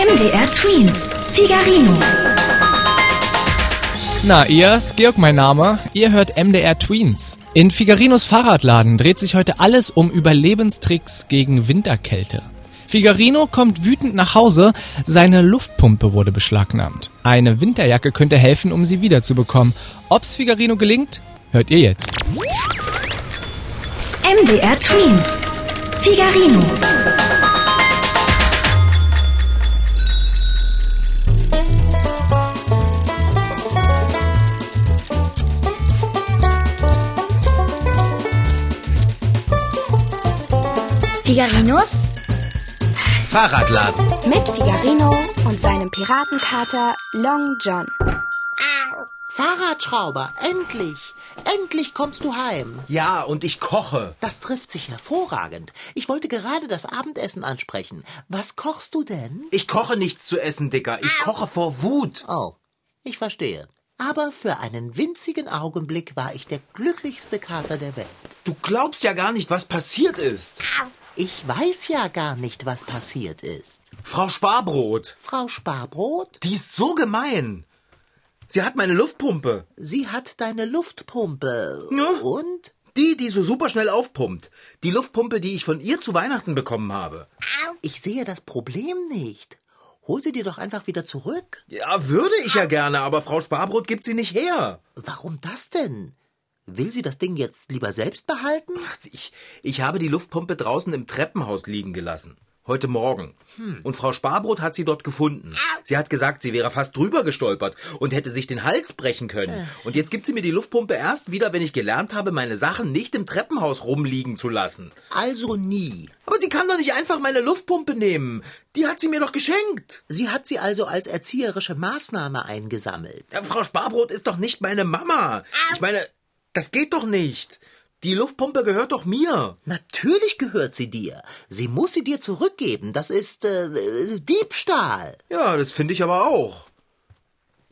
MDR Twins. Figarino. Na, ihr, Georg mein Name. Ihr hört MDR Tweens. In Figarinos Fahrradladen dreht sich heute alles um Überlebenstricks gegen Winterkälte. Figarino kommt wütend nach Hause, seine Luftpumpe wurde beschlagnahmt. Eine Winterjacke könnte helfen, um sie wiederzubekommen. Ob's Figarino gelingt, hört ihr jetzt. MDR Tweens. Figarino. Figarinos Fahrradladen. mit Figarino und seinem Piratenkater Long John. Fahrradschrauber, endlich! Endlich kommst du heim. Ja, und ich koche. Das trifft sich hervorragend. Ich wollte gerade das Abendessen ansprechen. Was kochst du denn? Ich koche nichts zu essen, Dicker. Ich koche vor Wut. Oh, ich verstehe. Aber für einen winzigen Augenblick war ich der glücklichste Kater der Welt. Du glaubst ja gar nicht, was passiert ist. Ich weiß ja gar nicht, was passiert ist. Frau Sparbrot, Frau Sparbrot, die ist so gemein. Sie hat meine Luftpumpe. sie hat deine Luftpumpe. Ja. Und? Die, die so super schnell aufpumpt. Die Luftpumpe, die ich von ihr zu Weihnachten bekommen habe. Ich sehe das Problem nicht. Hol sie dir doch einfach wieder zurück. Ja, würde ich ja gerne, aber Frau Sparbrot gibt sie nicht her. Warum das denn? Will sie das Ding jetzt lieber selbst behalten? Ach, Ich, ich habe die Luftpumpe draußen im Treppenhaus liegen gelassen. Heute Morgen. Und Frau Sparbrot hat sie dort gefunden. Sie hat gesagt, sie wäre fast drüber gestolpert und hätte sich den Hals brechen können. Und jetzt gibt sie mir die Luftpumpe erst wieder, wenn ich gelernt habe, meine Sachen nicht im Treppenhaus rumliegen zu lassen. Also nie. Aber die kann doch nicht einfach meine Luftpumpe nehmen. Die hat sie mir doch geschenkt. Sie hat sie also als erzieherische Maßnahme eingesammelt. Ja, Frau Sparbrot ist doch nicht meine Mama. Ich meine, das geht doch nicht. Die Luftpumpe gehört doch mir. Natürlich gehört sie dir. Sie muss sie dir zurückgeben. Das ist äh, Diebstahl. Ja, das finde ich aber auch.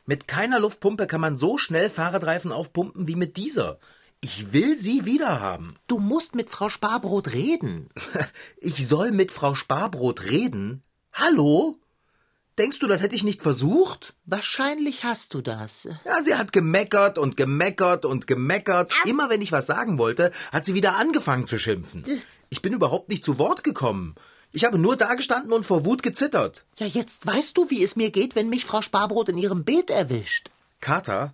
Mit keiner Luftpumpe kann man so schnell Fahrradreifen aufpumpen wie mit dieser. Ich will sie wiederhaben. Du musst mit Frau Sparbrot reden. Ich soll mit Frau Sparbrot reden? Hallo? Denkst du, das hätte ich nicht versucht? Wahrscheinlich hast du das. Ja, sie hat gemeckert und gemeckert und gemeckert. Immer wenn ich was sagen wollte, hat sie wieder angefangen zu schimpfen. Ich bin überhaupt nicht zu Wort gekommen. Ich habe nur dagestanden und vor Wut gezittert. Ja, jetzt weißt du, wie es mir geht, wenn mich Frau Sparbrot in ihrem Beet erwischt. Kater,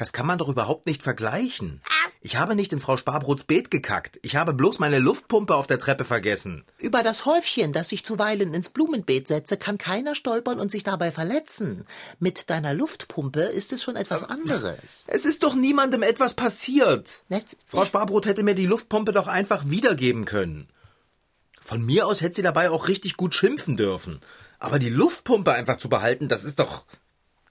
das kann man doch überhaupt nicht vergleichen. Ich habe nicht in Frau Sparbrots Beet gekackt. Ich habe bloß meine Luftpumpe auf der Treppe vergessen. Über das Häufchen, das ich zuweilen ins Blumenbeet setze, kann keiner stolpern und sich dabei verletzen. Mit deiner Luftpumpe ist es schon etwas anderes. Es ist doch niemandem etwas passiert. Das- Frau Sparbrot hätte mir die Luftpumpe doch einfach wiedergeben können. Von mir aus hätte sie dabei auch richtig gut schimpfen dürfen. Aber die Luftpumpe einfach zu behalten, das ist doch.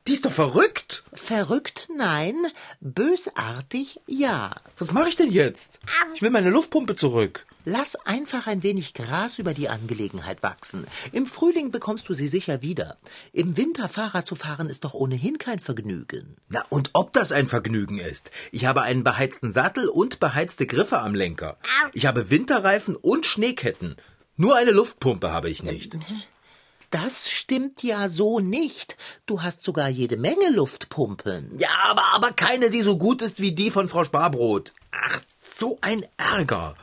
Die ist doch verrückt. Verrückt, nein. Bösartig, ja. Was mache ich denn jetzt? Ich will meine Luftpumpe zurück. Lass einfach ein wenig Gras über die Angelegenheit wachsen. Im Frühling bekommst du sie sicher wieder. Im Winter Fahrrad zu fahren ist doch ohnehin kein Vergnügen. Na, und ob das ein Vergnügen ist? Ich habe einen beheizten Sattel und beheizte Griffe am Lenker. Ich habe Winterreifen und Schneeketten. Nur eine Luftpumpe habe ich nicht. Das stimmt ja so nicht. Du hast sogar jede Menge Luftpumpen. Ja, aber, aber keine, die so gut ist wie die von Frau Sparbrot. Ach, so ein Ärger.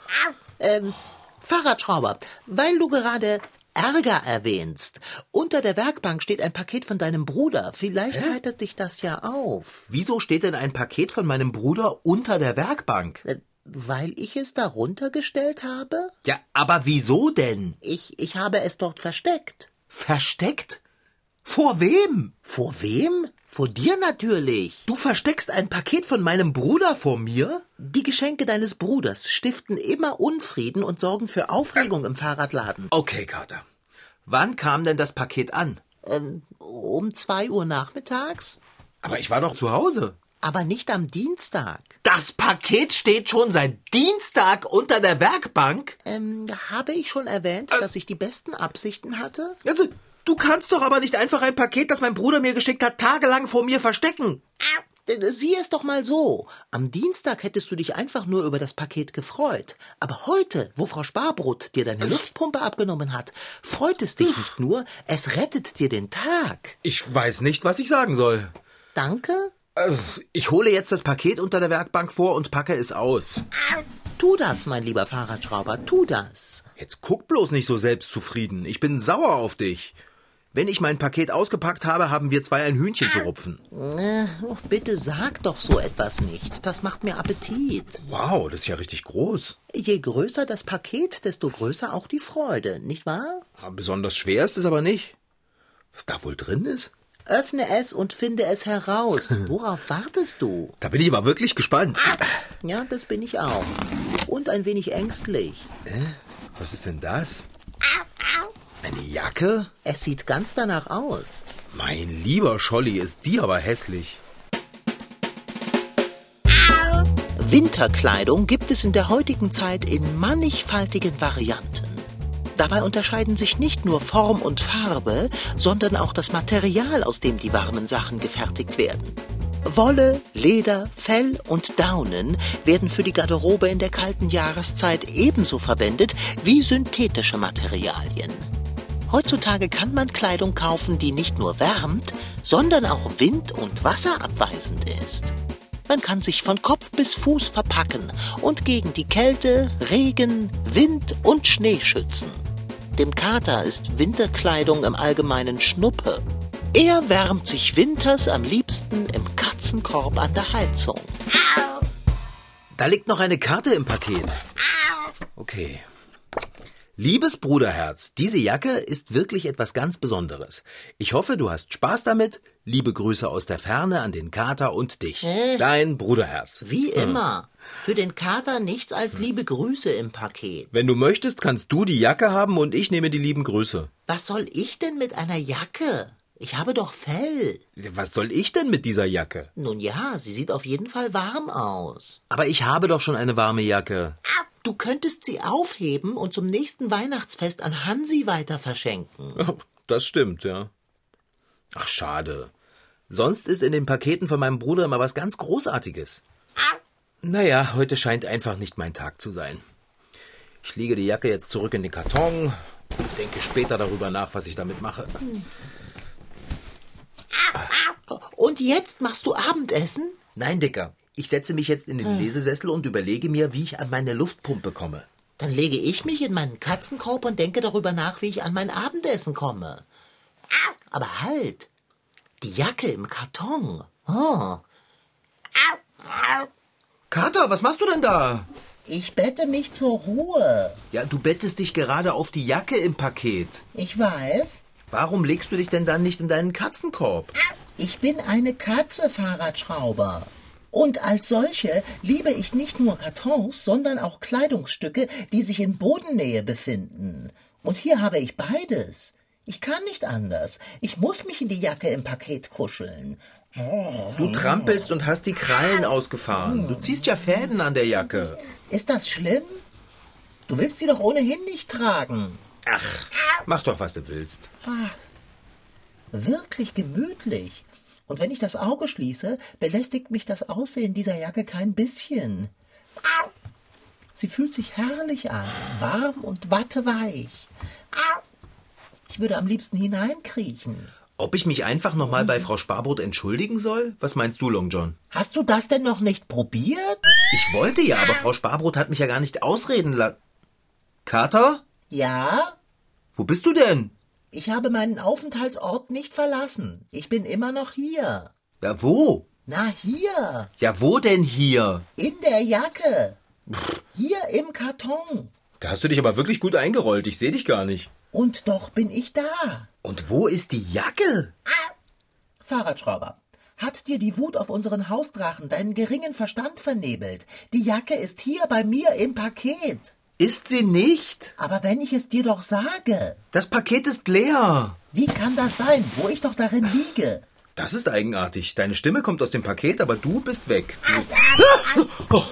Ähm, Fahrradschrauber, weil du gerade Ärger erwähnst. Unter der Werkbank steht ein Paket von deinem Bruder. Vielleicht heitert dich das ja auf. Wieso steht denn ein Paket von meinem Bruder unter der Werkbank? Äh, Weil ich es darunter gestellt habe? Ja, aber wieso denn? Ich, ich habe es dort versteckt. Versteckt? Vor wem? Vor wem? Vor dir natürlich. Du versteckst ein Paket von meinem Bruder vor mir? Die Geschenke deines Bruders stiften immer Unfrieden und sorgen für Aufregung im Fahrradladen. Okay, Kater. Wann kam denn das Paket an? Ähm, um zwei Uhr nachmittags? Aber ich war doch zu Hause. Aber nicht am Dienstag. Das Paket steht schon seit Dienstag unter der Werkbank? Ähm, habe ich schon erwähnt, dass ich die besten Absichten hatte? Also, du kannst doch aber nicht einfach ein Paket, das mein Bruder mir geschickt hat, tagelang vor mir verstecken. Äh, Sieh es doch mal so. Am Dienstag hättest du dich einfach nur über das Paket gefreut. Aber heute, wo Frau Sparbrot dir deine Luftpumpe abgenommen hat, freut es dich nicht nur, es rettet dir den Tag. Ich weiß nicht, was ich sagen soll. Danke? Äh, Ich hole jetzt das Paket unter der Werkbank vor und packe es aus. Tu das, mein lieber Fahrradschrauber, tu das. Jetzt guck bloß nicht so selbstzufrieden. Ich bin sauer auf dich. Wenn ich mein Paket ausgepackt habe, haben wir zwei ein Hühnchen zu rupfen. Äh, oh, bitte sag doch so etwas nicht. Das macht mir Appetit. Wow, das ist ja richtig groß. Je größer das Paket, desto größer auch die Freude, nicht wahr? Ah, Besonders schwer ist es aber nicht. Was da wohl drin ist? Öffne es und finde es heraus. Worauf wartest du? Da bin ich aber wirklich gespannt. Ja, das bin ich auch. Und ein wenig ängstlich. Was ist denn das? Eine Jacke? Es sieht ganz danach aus. Mein lieber Scholli, ist die aber hässlich. Winterkleidung gibt es in der heutigen Zeit in mannigfaltigen Varianten. Dabei unterscheiden sich nicht nur Form und Farbe, sondern auch das Material, aus dem die warmen Sachen gefertigt werden. Wolle, Leder, Fell und Daunen werden für die Garderobe in der kalten Jahreszeit ebenso verwendet wie synthetische Materialien. Heutzutage kann man Kleidung kaufen, die nicht nur wärmt, sondern auch wind- und wasserabweisend ist. Man kann sich von Kopf bis Fuß verpacken und gegen die Kälte, Regen, Wind und Schnee schützen. Dem Kater ist Winterkleidung im Allgemeinen Schnuppe. Er wärmt sich winters am liebsten im Katzenkorb an der Heizung. Da liegt noch eine Karte im Paket. Okay. Liebes Bruderherz, diese Jacke ist wirklich etwas ganz Besonderes. Ich hoffe, du hast Spaß damit. Liebe Grüße aus der Ferne an den Kater und dich. Dein Bruderherz. Wie immer. Für den Kater nichts als liebe Grüße im Paket. Wenn du möchtest, kannst du die Jacke haben und ich nehme die lieben Grüße. Was soll ich denn mit einer Jacke? Ich habe doch Fell. Was soll ich denn mit dieser Jacke? Nun ja, sie sieht auf jeden Fall warm aus. Aber ich habe doch schon eine warme Jacke. Du könntest sie aufheben und zum nächsten Weihnachtsfest an Hansi weiter verschenken. Das stimmt, ja. Ach, schade. Sonst ist in den Paketen von meinem Bruder immer was ganz Großartiges. Naja, heute scheint einfach nicht mein Tag zu sein. Ich lege die Jacke jetzt zurück in den Karton und denke später darüber nach, was ich damit mache. Und jetzt machst du Abendessen? Nein, Dicker. Ich setze mich jetzt in den Lesesessel und überlege mir, wie ich an meine Luftpumpe komme. Dann lege ich mich in meinen Katzenkorb und denke darüber nach, wie ich an mein Abendessen komme. Aber halt! Die Jacke im Karton. Oh, Kater, was machst du denn da? ich bette mich zur Ruhe. Ja, du bettest dich gerade auf die Jacke im Paket. Ich weiß. Warum legst du dich denn dann nicht in deinen Katzenkorb? Ich bin eine Katze, Fahrradschrauber. Und als solche liebe ich nicht nur Kartons, sondern auch Kleidungsstücke, die sich in Bodennähe befinden. Und hier habe ich beides. Ich kann nicht anders. Ich muss mich in die Jacke im Paket kuscheln. Du trampelst und hast die Krallen ausgefahren. Du ziehst ja Fäden an der Jacke. Ist das schlimm? Du willst sie doch ohnehin nicht tragen. Ach, mach doch, was du willst. Wirklich gemütlich. Und wenn ich das Auge schließe, belästigt mich das Aussehen dieser Jacke kein bisschen. Sie fühlt sich herrlich an, warm und watteweich. Ich würde am liebsten hineinkriechen. Ob ich mich einfach nochmal bei Frau Sparbrot entschuldigen soll? Was meinst du, Long John? Hast du das denn noch nicht probiert? Ich wollte ja, aber Frau Sparbrot hat mich ja gar nicht ausreden lassen. Kater? Ja? Wo bist du denn? Ich habe meinen Aufenthaltsort nicht verlassen. Ich bin immer noch hier. Ja, wo? Na, hier. Ja, wo denn hier? In der Jacke. Hier im Karton. Da hast du dich aber wirklich gut eingerollt. Ich sehe dich gar nicht. Und doch bin ich da. Und wo ist die Jacke? Fahrradschrauber. Hat dir die Wut auf unseren Hausdrachen deinen geringen Verstand vernebelt? Die Jacke ist hier bei mir im Paket. Ist sie nicht? Aber wenn ich es dir doch sage, Das Paket ist leer. wie kann das sein, wo ich doch darin liege? Das ist eigenartig. Deine Stimme kommt aus dem Paket, aber du bist weg. Du bist... Oh,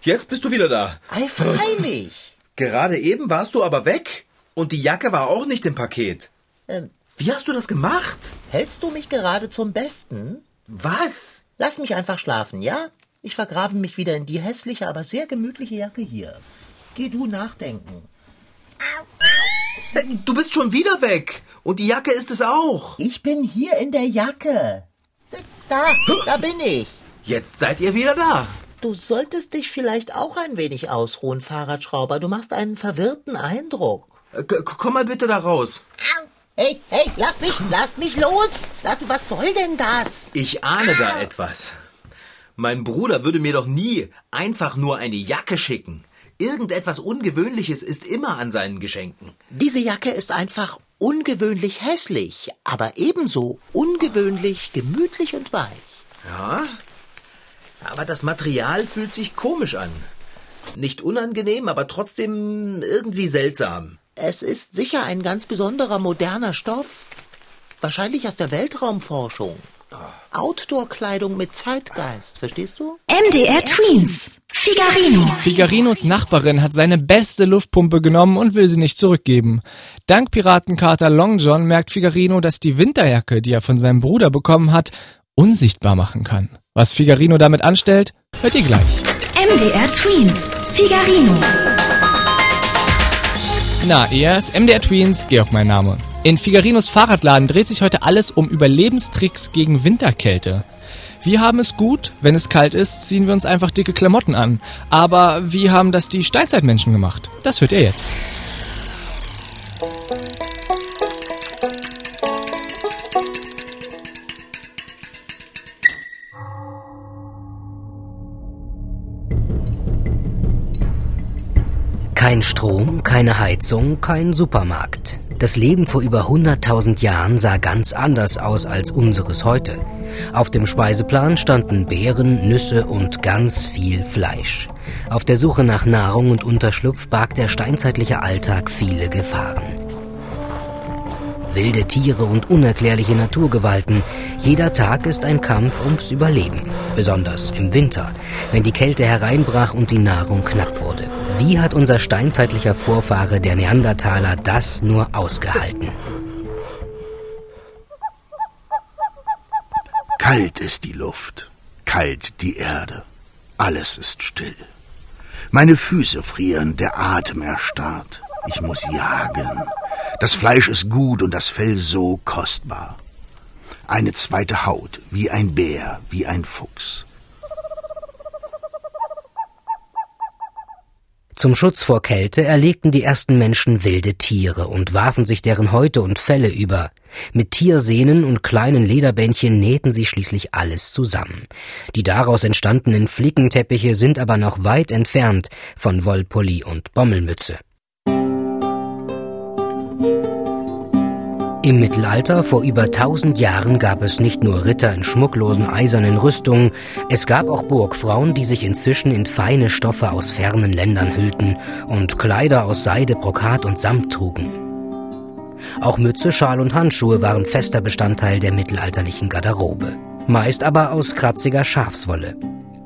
jetzt bist du wieder da. Ei, freilich. Gerade eben warst du aber weg. Und die Jacke war auch nicht im Paket. Ähm, Wie hast du das gemacht? hältst du mich gerade zum Besten? Was? Lass mich einfach schlafen, ja? Ich vergrabe mich wieder in die hässliche, aber sehr gemütliche Jacke hier. Geh du nachdenken. Du bist schon wieder weg. Und die Jacke ist es auch. Ich bin hier in der Jacke. Da, da bin ich. Jetzt seid ihr wieder da. Du solltest dich vielleicht auch ein wenig ausruhen, Fahrradschrauber. Du machst einen verwirrten Eindruck. Komm mal bitte da raus. Hey, hey, lass mich, lass mich los! Lass mich, was soll denn das? Ich ahne da etwas. Mein Bruder würde mir doch nie einfach nur eine Jacke schicken. Irgendetwas Ungewöhnliches ist immer an seinen Geschenken. Diese Jacke ist einfach ungewöhnlich hässlich, aber ebenso ungewöhnlich gemütlich und weich. Ja? Aber das Material fühlt sich komisch an. Nicht unangenehm, aber trotzdem irgendwie seltsam. Es ist sicher ein ganz besonderer moderner Stoff. Wahrscheinlich aus der Weltraumforschung. Outdoor-Kleidung mit Zeitgeist, verstehst du? MDR Twins. Figarino. Figarinos Nachbarin hat seine beste Luftpumpe genommen und will sie nicht zurückgeben. Dank Piratenkater Long John merkt Figarino, dass die Winterjacke, die er von seinem Bruder bekommen hat, unsichtbar machen kann. Was Figarino damit anstellt, hört ihr gleich. MDR Twins. Figarino. Na, er ist MDR Tweens, Georg mein Name. In Figarinos Fahrradladen dreht sich heute alles um Überlebenstricks gegen Winterkälte. Wir haben es gut, wenn es kalt ist, ziehen wir uns einfach dicke Klamotten an. Aber wie haben das die Steinzeitmenschen gemacht? Das hört ihr jetzt. Kein Strom, keine Heizung, kein Supermarkt. Das Leben vor über 100.000 Jahren sah ganz anders aus als unseres heute. Auf dem Speiseplan standen Beeren, Nüsse und ganz viel Fleisch. Auf der Suche nach Nahrung und Unterschlupf barg der steinzeitliche Alltag viele Gefahren. Wilde Tiere und unerklärliche Naturgewalten. Jeder Tag ist ein Kampf ums Überleben. Besonders im Winter, wenn die Kälte hereinbrach und die Nahrung knapp wurde. Wie hat unser steinzeitlicher Vorfahre, der Neandertaler, das nur ausgehalten? Kalt ist die Luft, kalt die Erde. Alles ist still. Meine Füße frieren, der Atem erstarrt. Ich muss jagen. Das Fleisch ist gut und das Fell so kostbar. Eine zweite Haut, wie ein Bär, wie ein Fuchs. Zum Schutz vor Kälte erlegten die ersten Menschen wilde Tiere und warfen sich deren Häute und Felle über. Mit Tiersehnen und kleinen Lederbändchen nähten sie schließlich alles zusammen. Die daraus entstandenen Flickenteppiche sind aber noch weit entfernt von Wollpulli und Bommelmütze. Im Mittelalter vor über tausend Jahren gab es nicht nur Ritter in schmucklosen eisernen Rüstungen, es gab auch Burgfrauen, die sich inzwischen in feine Stoffe aus fernen Ländern hüllten und Kleider aus Seide, Brokat und Samt trugen. Auch Mütze, Schal und Handschuhe waren fester Bestandteil der mittelalterlichen Garderobe, meist aber aus kratziger Schafswolle.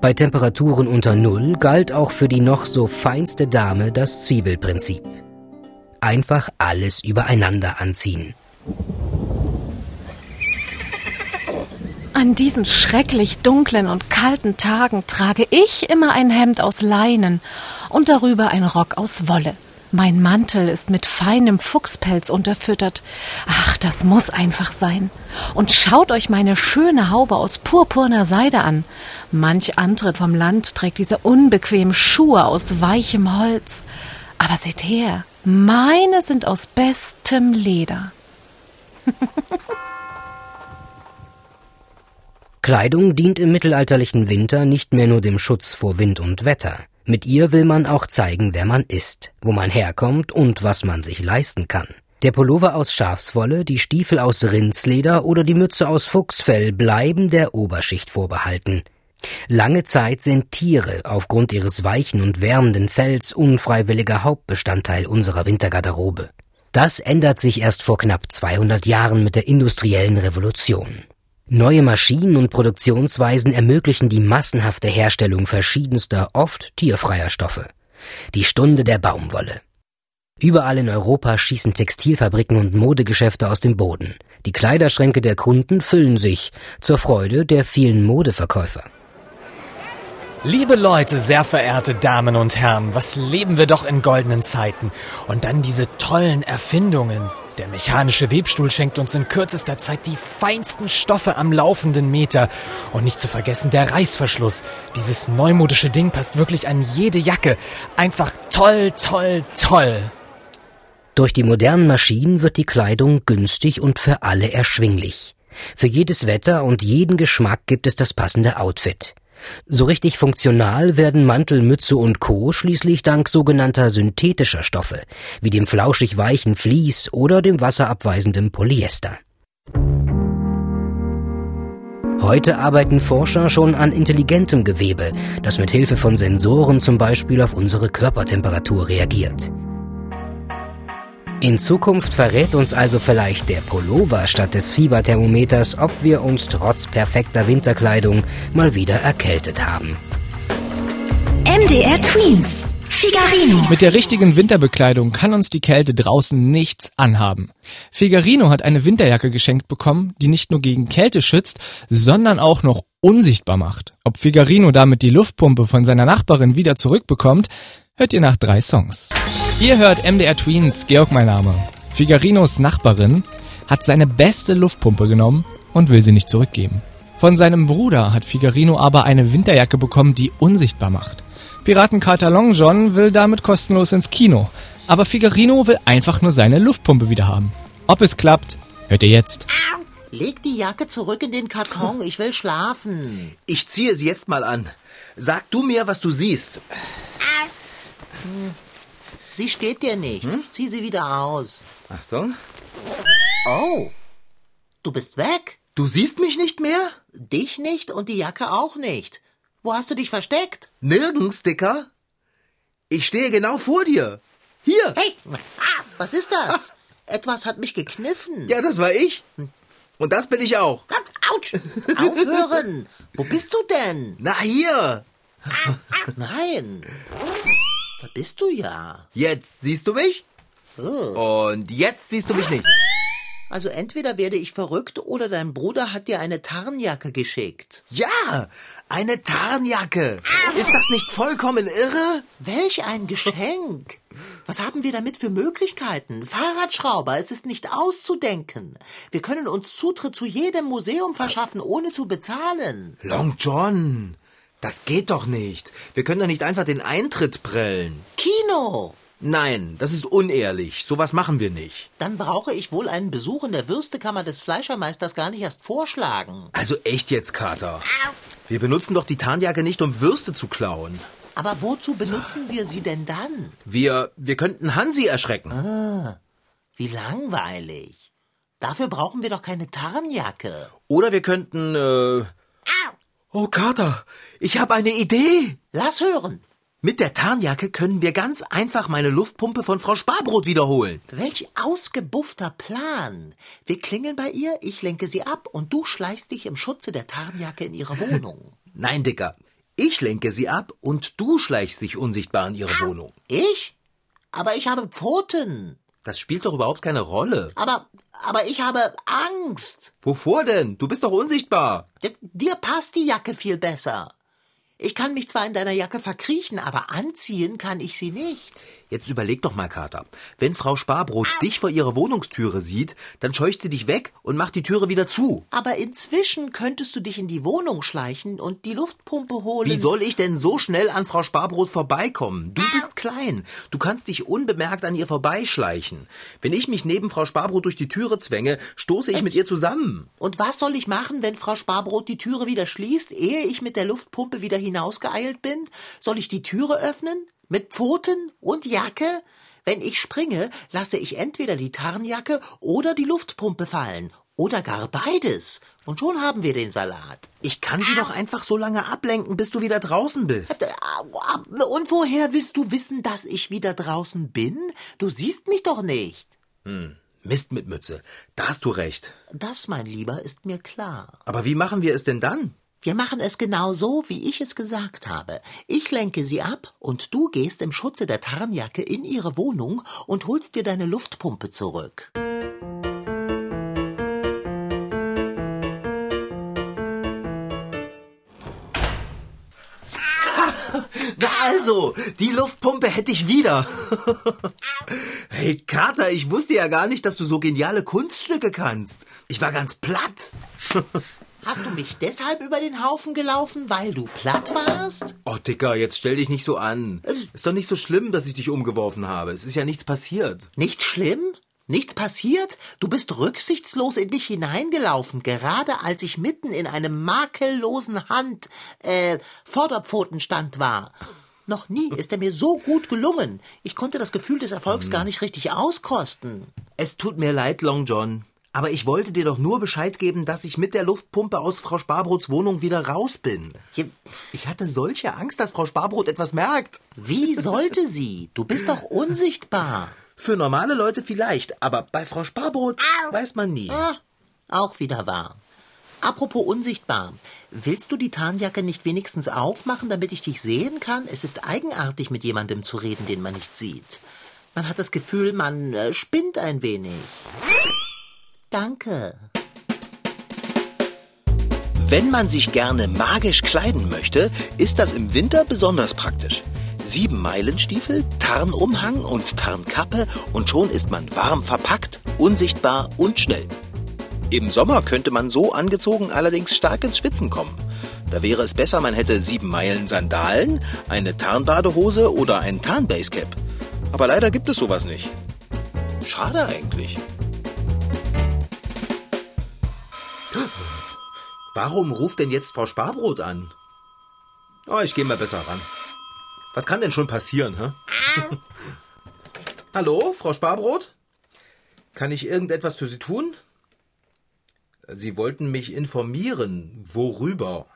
Bei Temperaturen unter Null galt auch für die noch so feinste Dame das Zwiebelprinzip. Einfach alles übereinander anziehen. An diesen schrecklich dunklen und kalten Tagen trage ich immer ein Hemd aus Leinen und darüber ein Rock aus Wolle. Mein Mantel ist mit feinem Fuchspelz unterfüttert. Ach, das muss einfach sein. Und schaut euch meine schöne Haube aus purpurner Seide an. Manch andere vom Land trägt diese unbequemen Schuhe aus weichem Holz. Aber seht her, meine sind aus bestem Leder. Kleidung dient im mittelalterlichen Winter nicht mehr nur dem Schutz vor Wind und Wetter. Mit ihr will man auch zeigen, wer man ist, wo man herkommt und was man sich leisten kann. Der Pullover aus Schafswolle, die Stiefel aus Rindsleder oder die Mütze aus Fuchsfell bleiben der Oberschicht vorbehalten. Lange Zeit sind Tiere aufgrund ihres weichen und wärmenden Fells unfreiwilliger Hauptbestandteil unserer Wintergarderobe. Das ändert sich erst vor knapp 200 Jahren mit der industriellen Revolution. Neue Maschinen und Produktionsweisen ermöglichen die massenhafte Herstellung verschiedenster, oft tierfreier Stoffe. Die Stunde der Baumwolle. Überall in Europa schießen Textilfabriken und Modegeschäfte aus dem Boden. Die Kleiderschränke der Kunden füllen sich, zur Freude der vielen Modeverkäufer. Liebe Leute, sehr verehrte Damen und Herren, was leben wir doch in goldenen Zeiten. Und dann diese tollen Erfindungen. Der mechanische Webstuhl schenkt uns in kürzester Zeit die feinsten Stoffe am laufenden Meter. Und nicht zu vergessen der Reißverschluss. Dieses neumodische Ding passt wirklich an jede Jacke. Einfach toll, toll, toll. Durch die modernen Maschinen wird die Kleidung günstig und für alle erschwinglich. Für jedes Wetter und jeden Geschmack gibt es das passende Outfit. So richtig funktional werden Mantel, Mütze und Co. schließlich dank sogenannter synthetischer Stoffe, wie dem flauschig weichen Vlies oder dem wasserabweisenden Polyester. Heute arbeiten Forscher schon an intelligentem Gewebe, das mit Hilfe von Sensoren zum Beispiel auf unsere Körpertemperatur reagiert. In Zukunft verrät uns also vielleicht der Pullover statt des Fieberthermometers, ob wir uns trotz perfekter Winterkleidung mal wieder erkältet haben. MDR Tweens. Figarino. Mit der richtigen Winterbekleidung kann uns die Kälte draußen nichts anhaben. Figarino hat eine Winterjacke geschenkt bekommen, die nicht nur gegen Kälte schützt, sondern auch noch unsichtbar macht. Ob Figarino damit die Luftpumpe von seiner Nachbarin wieder zurückbekommt, hört ihr nach drei Songs. Ihr hört MDR Tweens, Georg mein Name. Figarinos Nachbarin hat seine beste Luftpumpe genommen und will sie nicht zurückgeben. Von seinem Bruder hat Figarino aber eine Winterjacke bekommen, die unsichtbar macht. Piratenkater Long John will damit kostenlos ins Kino. Aber Figarino will einfach nur seine Luftpumpe wieder haben. Ob es klappt, hört ihr jetzt. Leg die Jacke zurück in den Karton, ich will schlafen. Ich ziehe sie jetzt mal an. Sag du mir, was du siehst. Sie steht dir nicht. Zieh sie wieder aus. Achtung. Oh, du bist weg. Du siehst mich nicht mehr? Dich nicht und die Jacke auch nicht. Wo hast du dich versteckt? Nirgends, Dicker. Ich stehe genau vor dir. Hier. Hey, ah, was ist das? Etwas hat mich gekniffen. Ja, das war ich. Und das bin ich auch. Autsch! Aufhören! Wo bist du denn? Na, hier. Nein. Da bist du ja. Jetzt siehst du mich? Oh. Und jetzt siehst du mich nicht. Also entweder werde ich verrückt oder dein Bruder hat dir eine Tarnjacke geschickt. Ja, eine Tarnjacke. Ist das nicht vollkommen irre? Welch ein Geschenk! Was haben wir damit für Möglichkeiten? Fahrradschrauber, es ist nicht auszudenken. Wir können uns Zutritt zu jedem Museum verschaffen, ohne zu bezahlen. Long John, das geht doch nicht. Wir können doch nicht einfach den Eintritt prellen. Kino! Nein, das ist unehrlich. Sowas machen wir nicht. Dann brauche ich wohl einen Besuch in der Würstekammer des Fleischermeisters gar nicht erst vorschlagen. Also echt jetzt, Kater. Wir benutzen doch die Tarnjacke nicht, um Würste zu klauen. Aber wozu benutzen wir sie denn dann? Wir, wir könnten Hansi erschrecken. Wie langweilig. Dafür brauchen wir doch keine Tarnjacke. Oder wir könnten, äh... Oh, Kater, ich habe eine Idee. Lass hören. Mit der Tarnjacke können wir ganz einfach meine Luftpumpe von Frau Sparbrot wiederholen. Welch ausgebuffter Plan. Wir klingeln bei ihr, ich lenke sie ab und du schleichst dich im Schutze der Tarnjacke in ihre Wohnung. Nein, Dicker. Ich lenke sie ab und du schleichst dich unsichtbar in ihre Wohnung. Ich? Aber ich habe Pfoten. Das spielt doch überhaupt keine Rolle. Aber, aber ich habe Angst. Wovor denn? Du bist doch unsichtbar. D- Dir passt die Jacke viel besser. Ich kann mich zwar in deiner Jacke verkriechen, aber anziehen kann ich sie nicht. Jetzt überleg doch mal, Kater. Wenn Frau Sparbrot dich vor ihrer Wohnungstüre sieht, dann scheucht sie dich weg und macht die Türe wieder zu. Aber inzwischen könntest du dich in die Wohnung schleichen und die Luftpumpe holen. Wie soll ich denn so schnell an Frau Sparbrot vorbeikommen? Du bist klein. Du kannst dich unbemerkt an ihr vorbeischleichen. Wenn ich mich neben Frau Sparbrot durch die Türe zwänge, stoße ich mit ihr zusammen. Und was soll ich machen, wenn Frau Sparbrot die Türe wieder schließt, ehe ich mit der Luftpumpe wieder hinausgeeilt bin? Soll ich die Türe öffnen? Mit Pfoten und Jacke? Wenn ich springe, lasse ich entweder die Tarnjacke oder die Luftpumpe fallen. Oder gar beides. Und schon haben wir den Salat. Ich kann sie doch einfach so lange ablenken, bis du wieder draußen bist. Und woher willst du wissen, dass ich wieder draußen bin? Du siehst mich doch nicht. Mist mit Mütze. Da hast du recht. Das, mein Lieber, ist mir klar. Aber wie machen wir es denn dann? Wir machen es genau so, wie ich es gesagt habe. Ich lenke sie ab und du gehst im Schutze der Tarnjacke in ihre Wohnung und holst dir deine Luftpumpe zurück. Na also, die Luftpumpe hätte ich wieder. hey, Kater, ich wusste ja gar nicht, dass du so geniale Kunststücke kannst. Ich war ganz platt. Hast du mich deshalb über den Haufen gelaufen, weil du platt warst? Oh, Dicker, jetzt stell dich nicht so an. Ist doch nicht so schlimm, dass ich dich umgeworfen habe. Es ist ja nichts passiert. Nicht schlimm? Nichts passiert? Du bist rücksichtslos in dich hineingelaufen, gerade als ich mitten in einem makellosen Hand, äh, Vorderpfotenstand war. Noch nie ist er mir so gut gelungen. Ich konnte das Gefühl des Erfolgs gar nicht richtig auskosten. Es tut mir leid, Long John. Aber ich wollte dir doch nur Bescheid geben, dass ich mit der Luftpumpe aus Frau Sparbrots Wohnung wieder raus bin. Ich hatte solche Angst, dass Frau Sparbrot etwas merkt. Wie sollte sie? Du bist doch unsichtbar. Für normale Leute vielleicht, aber bei Frau Sparbrot weiß man nie. Ah, auch wieder wahr. Apropos unsichtbar. Willst du die Tarnjacke nicht wenigstens aufmachen, damit ich dich sehen kann? Es ist eigenartig, mit jemandem zu reden, den man nicht sieht. Man hat das Gefühl, man äh, spinnt ein wenig. Danke. Wenn man sich gerne magisch kleiden möchte, ist das im Winter besonders praktisch. Sieben Meilenstiefel, Tarnumhang und Tarnkappe und schon ist man warm verpackt, unsichtbar und schnell. Im Sommer könnte man so angezogen allerdings stark ins Schwitzen kommen. Da wäre es besser, man hätte sieben Meilen Sandalen, eine Tarnbadehose oder ein Tarnbasecap. Aber leider gibt es sowas nicht. Schade eigentlich. Warum ruft denn jetzt Frau Sparbrot an? Oh, ich gehe mal besser ran. Was kann denn schon passieren, hä? Hallo, Frau Sparbrot? Kann ich irgendetwas für Sie tun? Sie wollten mich informieren. Worüber?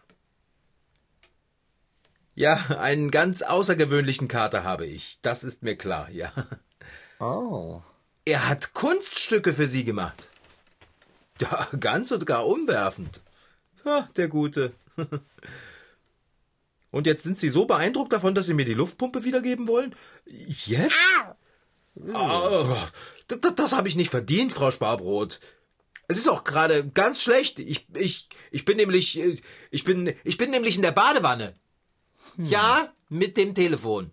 Ja, einen ganz außergewöhnlichen Kater habe ich. Das ist mir klar, ja. Oh. Er hat Kunststücke für Sie gemacht. Ja, ganz und gar umwerfend. Ja, der Gute. Und jetzt sind Sie so beeindruckt davon, dass Sie mir die Luftpumpe wiedergeben wollen? Jetzt? Oh, das, das habe ich nicht verdient, Frau Sparbrot. Es ist auch gerade ganz schlecht. Ich, ich, ich bin nämlich, ich bin, ich bin nämlich in der Badewanne. Ja, mit dem Telefon.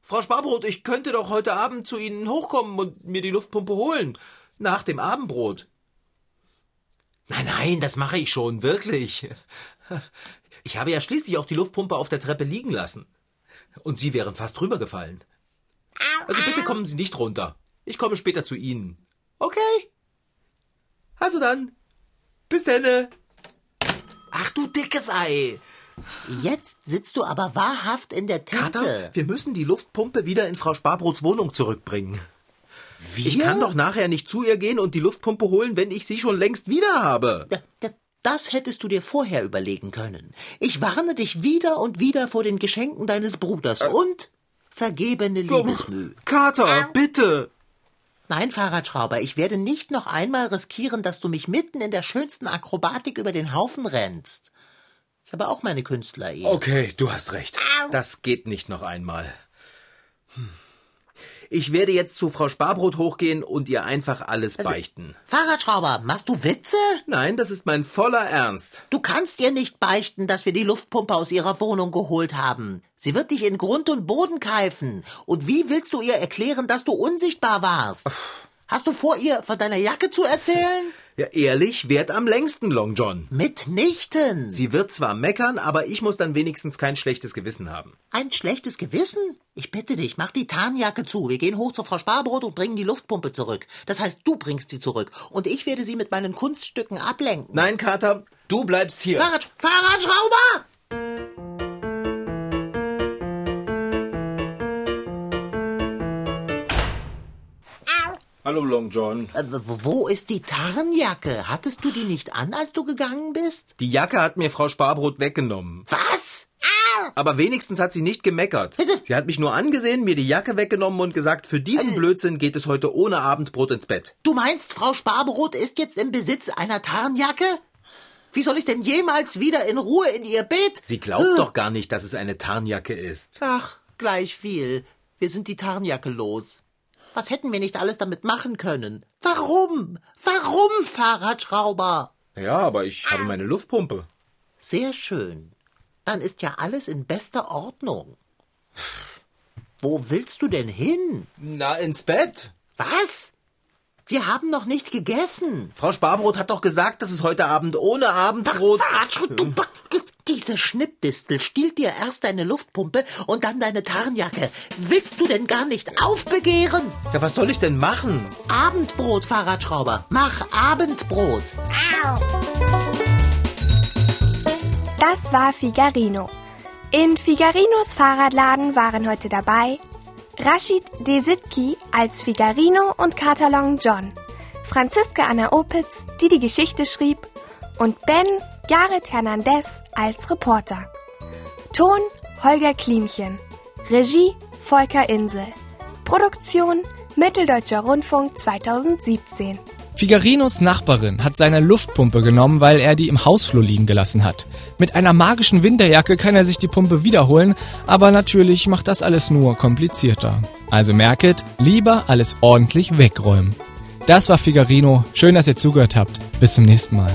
Frau Sparbrot, ich könnte doch heute Abend zu Ihnen hochkommen und mir die Luftpumpe holen. Nach dem Abendbrot. Nein, nein, das mache ich schon, wirklich. Ich habe ja schließlich auch die Luftpumpe auf der Treppe liegen lassen. Und Sie wären fast rübergefallen. Also bitte kommen Sie nicht runter. Ich komme später zu Ihnen. Okay? Also dann. Bis denne. Ach du dickes Ei. Jetzt sitzt du aber wahrhaft in der Tinte. Kater, wir müssen die Luftpumpe wieder in Frau Sparbrots Wohnung zurückbringen. Wir? Ich kann doch nachher nicht zu ihr gehen und die Luftpumpe holen, wenn ich sie schon längst wieder habe. Das hättest du dir vorher überlegen können. Ich warne dich wieder und wieder vor den Geschenken deines Bruders äh. und vergebene Liebesmüh. Kater, bitte. Nein, Fahrradschrauber, ich werde nicht noch einmal riskieren, dass du mich mitten in der schönsten Akrobatik über den Haufen rennst. Ich habe auch meine Künstler -Ehe. Okay, du hast recht. Das geht nicht noch einmal. Hm. Ich werde jetzt zu Frau Sparbrot hochgehen und ihr einfach alles also, beichten. Fahrradschrauber, machst du Witze? Nein, das ist mein voller Ernst. Du kannst ihr nicht beichten, dass wir die Luftpumpe aus ihrer Wohnung geholt haben. Sie wird dich in Grund und Boden keifen. Und wie willst du ihr erklären, dass du unsichtbar warst? Hast du vor, ihr von deiner Jacke zu erzählen? Ja, ehrlich, wert am längsten, Long John. Mitnichten. Sie wird zwar meckern, aber ich muss dann wenigstens kein schlechtes Gewissen haben. Ein schlechtes Gewissen? Ich bitte dich, mach die Tarnjacke zu. Wir gehen hoch zu Frau Sparbrot und bringen die Luftpumpe zurück. Das heißt, du bringst sie zurück. Und ich werde sie mit meinen Kunststücken ablenken. Nein, Kater, du bleibst hier. Fahrrad, Fahrradschrauber! Hallo, Long John. Äh, wo ist die Tarnjacke? Hattest du die nicht an, als du gegangen bist? Die Jacke hat mir Frau Sparbrot weggenommen. Was? Aber wenigstens hat sie nicht gemeckert. Sie hat mich nur angesehen, mir die Jacke weggenommen und gesagt, für diesen also, Blödsinn geht es heute ohne Abendbrot ins Bett. Du meinst, Frau Sparbrot ist jetzt im Besitz einer Tarnjacke? Wie soll ich denn jemals wieder in Ruhe in ihr Bett? Sie glaubt doch gar nicht, dass es eine Tarnjacke ist. Ach, gleich viel. Wir sind die Tarnjacke los. Was hätten wir nicht alles damit machen können? Warum? Warum, Fahrradschrauber? Ja, aber ich habe meine Luftpumpe. Sehr schön. Dann ist ja alles in bester Ordnung. Wo willst du denn hin? Na, ins Bett. Was? Wir haben noch nicht gegessen. Frau Sparbrot hat doch gesagt, dass es heute Abend ohne Abendbrot. Fahrradschrauber, du, diese Schnippdistel stiehlt dir erst deine Luftpumpe und dann deine Tarnjacke. Willst du denn gar nicht aufbegehren? Ja, was soll ich denn machen? Abendbrot, Fahrradschrauber. Mach Abendbrot. Das war Figarino. In Figarinos Fahrradladen waren heute dabei Rashid Desitki als Figarino und Katalon John, Franziska Anna Opitz, die die Geschichte schrieb, und Ben Gareth Hernandez als Reporter. Ton Holger Klimchen. Regie Volker Insel. Produktion Mitteldeutscher Rundfunk 2017. Figarinos Nachbarin hat seine Luftpumpe genommen, weil er die im Hausflur liegen gelassen hat. Mit einer magischen Winterjacke kann er sich die Pumpe wiederholen, aber natürlich macht das alles nur komplizierter. Also merket, lieber alles ordentlich wegräumen. Das war Figarino. Schön, dass ihr zugehört habt. Bis zum nächsten Mal.